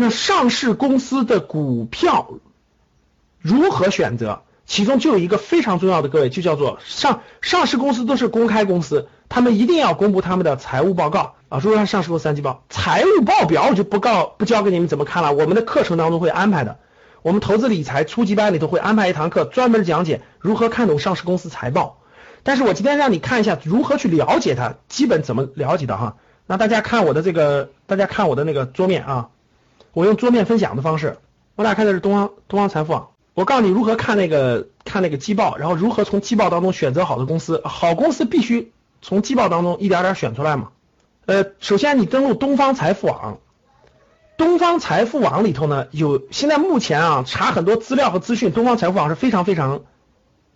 那上市公司的股票如何选择？其中就有一个非常重要的，各位就叫做上上市公司都是公开公司，他们一定要公布他们的财务报告啊。如果上市公司三季报，财务报表我就不告不教给你们怎么看了，我们的课程当中会安排的。我们投资理财初级班里头会安排一堂课，专门讲解如何看懂上市公司财报。但是我今天让你看一下如何去了解它，基本怎么了解的哈。那大家看我的这个，大家看我的那个桌面啊，我用桌面分享的方式，我俩开的是东方东方财富网。我告诉你如何看那个看那个季报，然后如何从季报当中选择好的公司。好公司必须从季报当中一点点选出来嘛。呃，首先你登录东方财富网，东方财富网里头呢有现在目前啊查很多资料和资讯，东方财富网是非常非常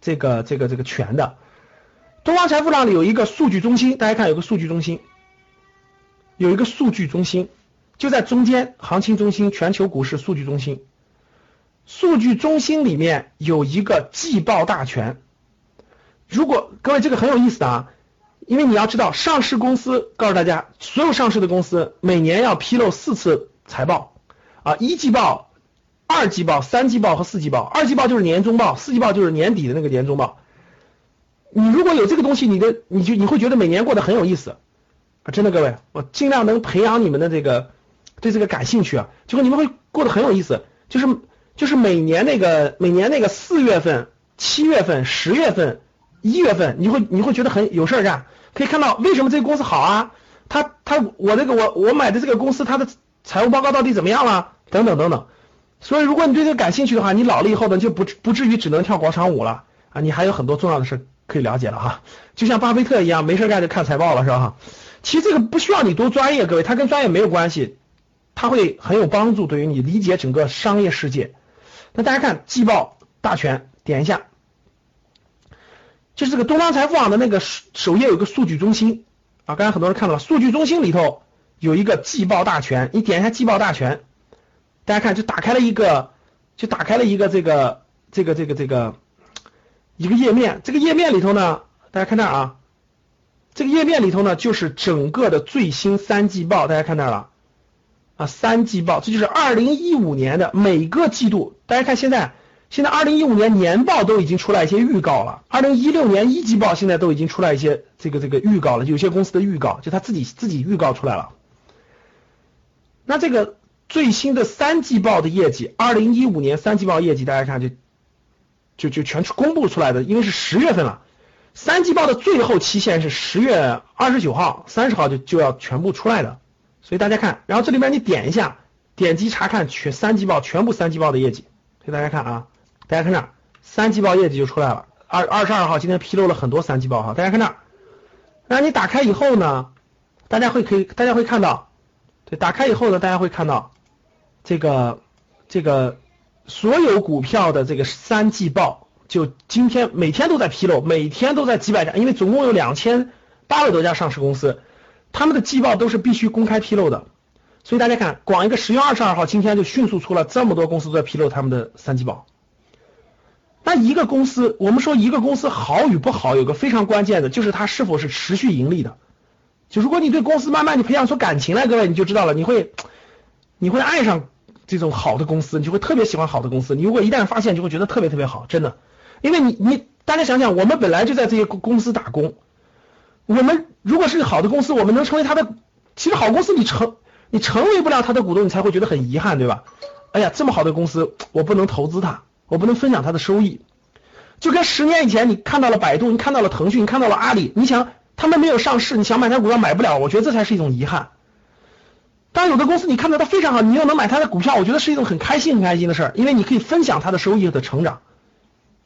这个这个这个全的。东方财富网里有一个数据中心，大家看有个数据中心，有一个数据中心就在中间，行情中心、全球股市数据中心。数据中心里面有一个季报大全，如果各位这个很有意思的啊，因为你要知道上市公司告诉大家，所有上市的公司每年要披露四次财报啊，一季报、二季报、三季报和四季报。二季报就是年终报，四季报就是年底的那个年终报。你如果有这个东西，你的你就你会觉得每年过得很有意思啊！真的，各位，我尽量能培养你们的这个对这个感兴趣啊，就会你们会过得很有意思，就是。就是每年那个每年那个四月份、七月份、十月份、一月份，你会你会觉得很有事儿干。可以看到为什么这个公司好啊？他他我这个我我买的这个公司，它的财务报告到底怎么样了？等等等等。所以如果你对这个感兴趣的话，你老了以后呢，就不不至于只能跳广场舞了啊！你还有很多重要的事可以了解了哈。就像巴菲特一样，没事干就看财报了是吧？其实这个不需要你多专业，各位，它跟专业没有关系，它会很有帮助，对于你理解整个商业世界。那大家看季报大全，点一下，就是这个东方财富网的那个首页有个数据中心。啊，刚才很多人看到了，数据中心里头有一个季报大全，你点一下季报大全，大家看就打开了一个，就打开了一个这个这个这个这个一个页面，这个页面里头呢，大家看那啊，这个页面里头呢就是整个的最新三季报，大家看那了。啊，三季报，这就是二零一五年的每个季度。大家看现在，现在二零一五年年报都已经出来一些预告了。二零一六年一季报现在都已经出来一些这个这个预告了，有些公司的预告就他自己自己预告出来了。那这个最新的三季报的业绩，二零一五年三季报业绩，大家看就就就全公布出来的，因为是十月份了，三季报的最后期限是十月二十九号、三十号就就要全部出来的。所以大家看，然后这里面你点一下，点击查看全三季报全部三季报的业绩。所以大家看啊，大家看这儿，三季报业绩就出来了。二二十二号今天披露了很多三季报哈，大家看这儿。那你打开以后呢，大家会可以，大家会看到，对，打开以后呢，大家会看到这个这个所有股票的这个三季报，就今天每天都在披露，每天都在几百家，因为总共有两千八百多家上市公司。他们的季报都是必须公开披露的，所以大家看，光一个十月二十二号，今天就迅速出了这么多公司都在披露他们的三季报。那一个公司，我们说一个公司好与不好，有个非常关键的，就是它是否是持续盈利的。就如果你对公司慢慢你培养出感情来，各位你就知道了，你会你会爱上这种好的公司，你就会特别喜欢好的公司。你如果一旦发现，就会觉得特别特别好，真的，因为你你大家想想，我们本来就在这些公司打工。我们如果是个好的公司，我们能成为他的，其实好公司你成你成为不了他的股东，你才会觉得很遗憾，对吧？哎呀，这么好的公司，我不能投资它，我不能分享它的收益，就跟十年以前你看到了百度，你看到了腾讯，你看到了阿里，你想他们没有上市，你想买它股票买不了，我觉得这才是一种遗憾。但有的公司你看到它非常好，你又能买它的股票，我觉得是一种很开心很开心的事儿，因为你可以分享它的收益和成长，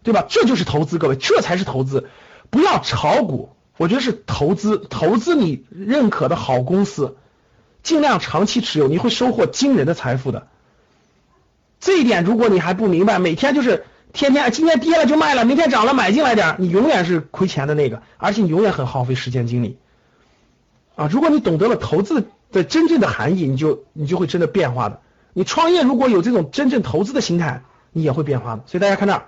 对吧？这就是投资，各位，这才是投资，不要炒股。我觉得是投资，投资你认可的好公司，尽量长期持有，你会收获惊人的财富的。这一点如果你还不明白，每天就是天天今天跌了就卖了，明天涨了买进来点，你永远是亏钱的那个，而且你永远很耗费时间精力。啊，如果你懂得了投资的真正的含义，你就你就会真的变化的。你创业如果有这种真正投资的心态，你也会变化的。所以大家看这儿。